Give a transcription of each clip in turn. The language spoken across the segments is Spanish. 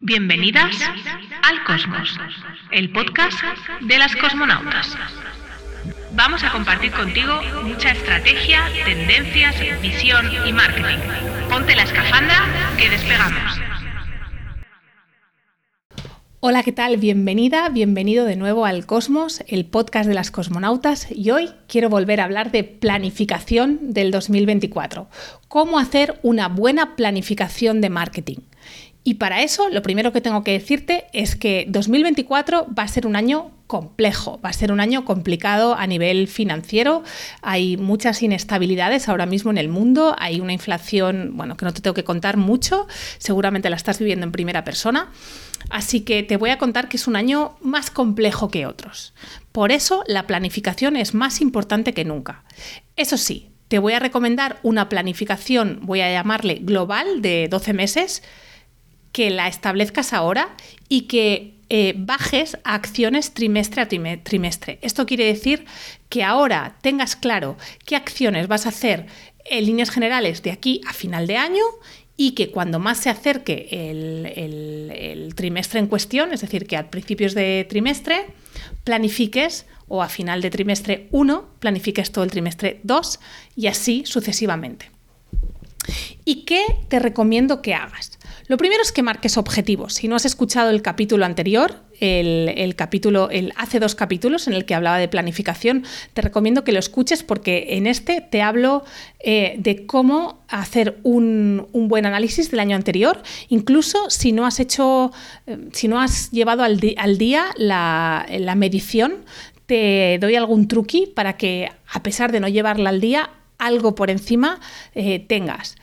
Bienvenidas al Cosmos, el podcast de las cosmonautas. Vamos a compartir contigo mucha estrategia, tendencias, visión y marketing. Ponte la escafandra que despegamos. Hola, ¿qué tal? Bienvenida, bienvenido de nuevo al Cosmos, el podcast de las cosmonautas. Y hoy quiero volver a hablar de planificación del 2024. Cómo hacer una buena planificación de marketing. Y para eso, lo primero que tengo que decirte es que 2024 va a ser un año complejo, va a ser un año complicado a nivel financiero. Hay muchas inestabilidades ahora mismo en el mundo, hay una inflación, bueno, que no te tengo que contar mucho, seguramente la estás viviendo en primera persona. Así que te voy a contar que es un año más complejo que otros. Por eso la planificación es más importante que nunca. Eso sí, te voy a recomendar una planificación, voy a llamarle global, de 12 meses que la establezcas ahora y que eh, bajes a acciones trimestre a trimestre. Esto quiere decir que ahora tengas claro qué acciones vas a hacer en líneas generales de aquí a final de año y que cuando más se acerque el, trimestre en cuestión, es decir, que a principios de trimestre planifiques o a final de trimestre 1 planifiques todo el trimestre 2 y así sucesivamente. ¿Y qué te recomiendo que hagas? Lo primero es que marques objetivos. Si no has escuchado el capítulo anterior, el, capítulo, el hace dos capítulos en el que hablaba de planificación, te recomiendo que lo escuches porque en este te hablo eh, de cómo hacer un, buen análisis del año anterior, incluso si no has hecho, eh, si no has llevado al, día la, medición, te doy algún truqui para que, a pesar de no llevarla al día, algo por encima eh, tengas.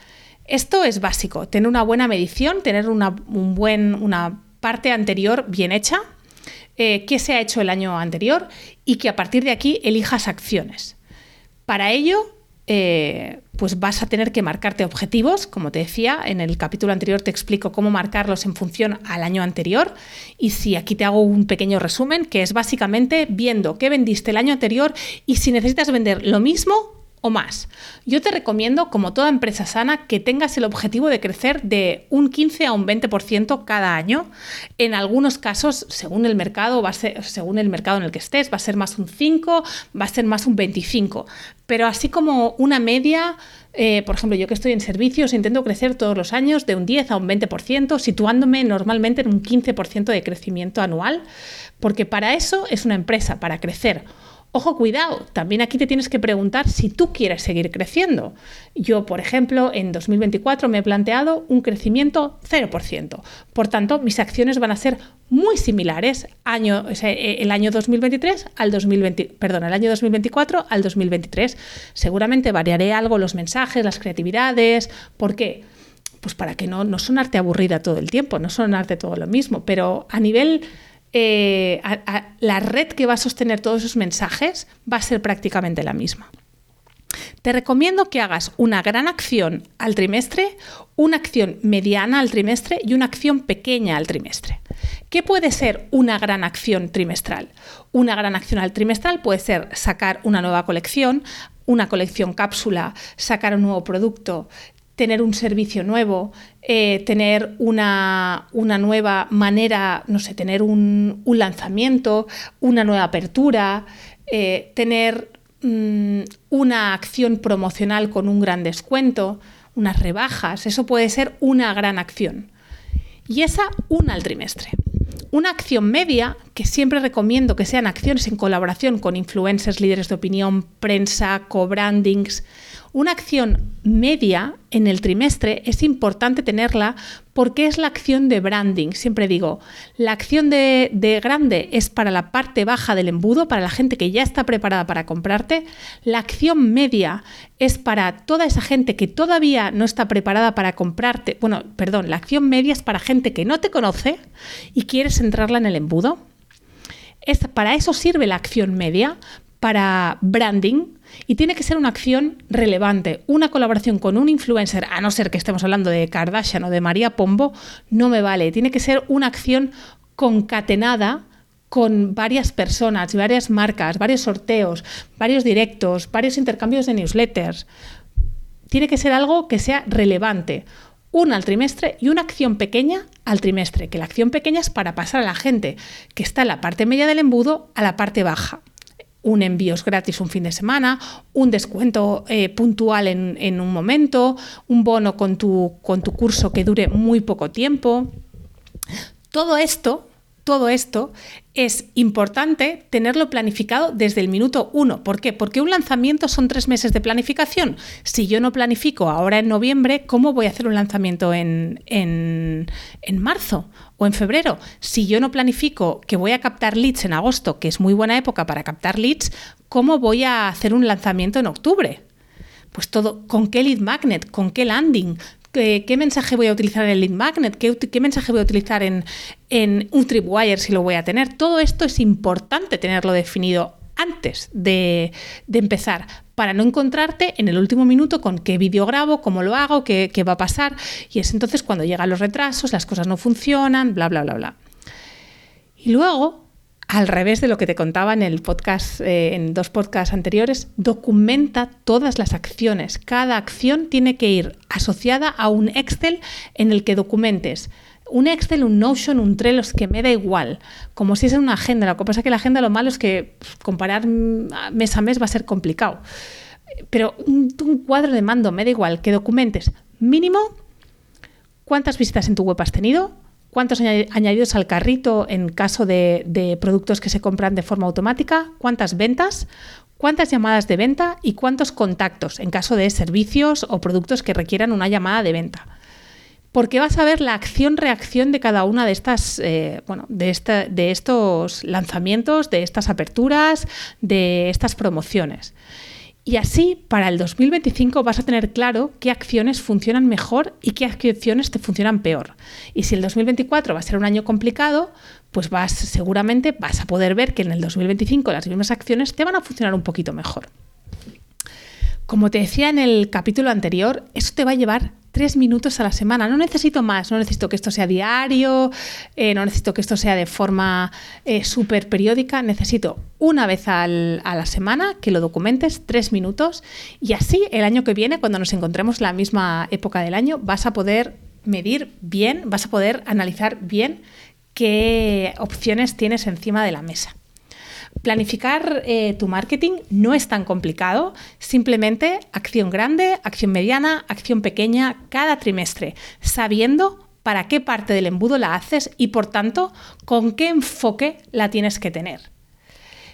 Esto es básico, tener una buena medición, tener una, una parte anterior bien hecha, eh, qué se ha hecho el año anterior y que a partir de aquí elijas acciones. Para ello, eh, pues vas a tener que marcarte objetivos, como te decía, en el capítulo anterior te explico cómo marcarlos en función al año anterior y si aquí te hago un pequeño resumen, que es básicamente viendo qué vendiste el año anterior y si necesitas vender lo mismo o más. Yo te recomiendo, como toda empresa sana, que tengas el objetivo de crecer de un 15 a un 20% cada año. En algunos casos, según el mercado, va a ser, según el mercado en el que estés, va a ser más un 5, va a ser más un 25. Pero así como una media, eh, por ejemplo, yo que estoy en servicios, intento crecer todos los años de un 10 a un 20%, situándome normalmente en un 15% de crecimiento anual, porque para eso es una empresa, para crecer Ojo, cuidado, también aquí te tienes que preguntar si tú quieres seguir creciendo. Yo, por ejemplo, en 2024 me he planteado un crecimiento 0%. Por tanto, mis acciones van a ser muy similares eh, el año 2023 al 2020, perdón, el año 2024 al 2023. Seguramente variaré algo los mensajes, las creatividades. ¿Por qué? Pues para que no, no sonarte aburrida todo el tiempo, no sonarte todo lo mismo, pero a nivel eh, la red que va a sostener todos esos mensajes va a ser prácticamente la misma. Te recomiendo que hagas una gran acción al trimestre, una acción mediana al trimestre y una acción pequeña al trimestre. ¿Qué puede ser una gran acción trimestral? Una gran acción al trimestral puede ser sacar una nueva colección, una colección cápsula, sacar un nuevo producto, tener un servicio nuevo, eh, tener una, nueva manera, no sé, tener un, lanzamiento, una nueva apertura, eh, tener mm, una acción promocional con un gran descuento, unas rebajas, eso puede ser una gran acción. Y esa una al trimestre. Una acción media, que siempre recomiendo que sean acciones en colaboración con influencers, líderes de opinión, prensa, co-brandings, una acción media en el trimestre es importante tenerla porque es la acción de branding. Siempre digo, la acción de, grande es para la parte baja del embudo, para la gente que ya está preparada para comprarte. La acción media es para toda esa gente que todavía no está preparada para comprarte. Bueno, perdón, la acción media es para gente que no te conoce y quieres entrarla en el embudo. Para eso sirve la acción media, para branding, y tiene que ser una acción relevante. Una colaboración con un influencer, a no ser que estemos hablando de Kardashian o de María Pombo, no me vale. Tiene que ser una acción concatenada con varias personas, varias marcas, varios sorteos, varios directos, varios intercambios de newsletters. Tiene que ser algo que sea relevante. Una al trimestre y una acción pequeña al trimestre, que la acción pequeña es para pasar a la gente que está en la parte media del embudo a la parte baja. Un envíos gratis un fin de semana, un descuento eh, puntual en, en, un momento, un bono con tu, con tu curso que dure muy poco tiempo. Todo esto todo esto es importante tenerlo planificado desde el minuto uno. ¿Por qué? Porque un lanzamiento son tres meses de planificación. Si yo no planifico ahora en noviembre, ¿cómo voy a hacer un lanzamiento en, en, en marzo o en febrero? Si yo no planifico que voy a captar leads en agosto, que es muy buena época para captar leads, ¿cómo voy a hacer un lanzamiento en octubre? Pues todo, ¿con qué lead magnet? ¿Con qué landing? Qué, mensaje voy a utilizar en el lead magnet, qué, mensaje voy a utilizar en, un tripwire si lo voy a tener. Todo esto es importante tenerlo definido antes de, empezar, para no encontrarte en el último minuto con qué vídeo grabo, cómo lo hago, qué, qué va a pasar. Y es entonces cuando llegan los retrasos, las cosas no funcionan, bla, bla, bla, bla. Y luego al revés de lo que te contaba en el podcast, eh, en dos podcasts anteriores, documenta todas las acciones. Cada acción tiene que ir asociada a un Excel en el que documentes. Un Excel, un Notion, un Trello, es que me da igual, como si es una agenda. Lo que pasa es que la agenda lo malo es que comparar mes a mes va a ser complicado. Pero un, un cuadro de mando, me da igual, que documentes mínimo cuántas visitas en tu web has tenido, cuántos añadidos al carrito en caso de, productos que se compran de forma automática, cuántas ventas, cuántas llamadas de venta y cuántos contactos en caso de servicios o productos que requieran una llamada de venta. Porque vas a ver la acción-reacción de cada una de estas, eh, bueno, de, de estos lanzamientos, de estas aperturas, de estas promociones. Y así, para el 2025 vas a tener claro qué acciones funcionan mejor y qué acciones te funcionan peor. Y si el 2024 va a ser un año complicado, pues vas seguramente vas a poder ver que en el 2025 las mismas acciones te van a funcionar un poquito mejor. Como te decía en el capítulo anterior, eso te va a llevar tres minutos a la semana. No necesito más, no necesito que esto sea diario, eh, no necesito que esto sea de forma eh, súper periódica, necesito una vez a la semana que lo documentes, tres minutos, y así el año que viene, cuando nos encontremos la misma época del año, vas a poder medir bien, vas a poder analizar bien qué opciones tienes encima de la mesa. Planificar eh, tu marketing no es tan complicado, simplemente acción grande, acción mediana, acción pequeña cada trimestre, sabiendo para qué parte del embudo la haces y por tanto con qué enfoque la tienes que tener.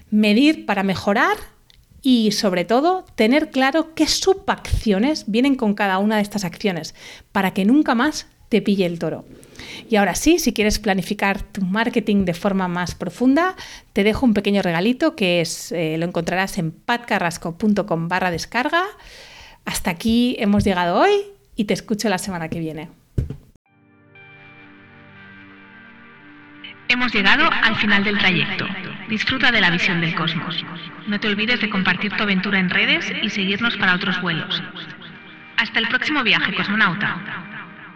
Medir para mejorar y sobre todo tener claro qué subacciones vienen con cada una de estas acciones para que nunca más te pille el toro. Y ahora sí, si quieres planificar tu marketing de forma más profunda, te dejo un pequeño regalito que es, eh, lo encontrarás en patcarrasco.com barra descarga. Hasta aquí hemos llegado hoy y te escucho la semana que viene. Hemos llegado al final del trayecto. Disfruta de la visión del cosmos. No te olvides de compartir tu aventura en redes y seguirnos para otros vuelos. Hasta el próximo viaje, cosmonauta.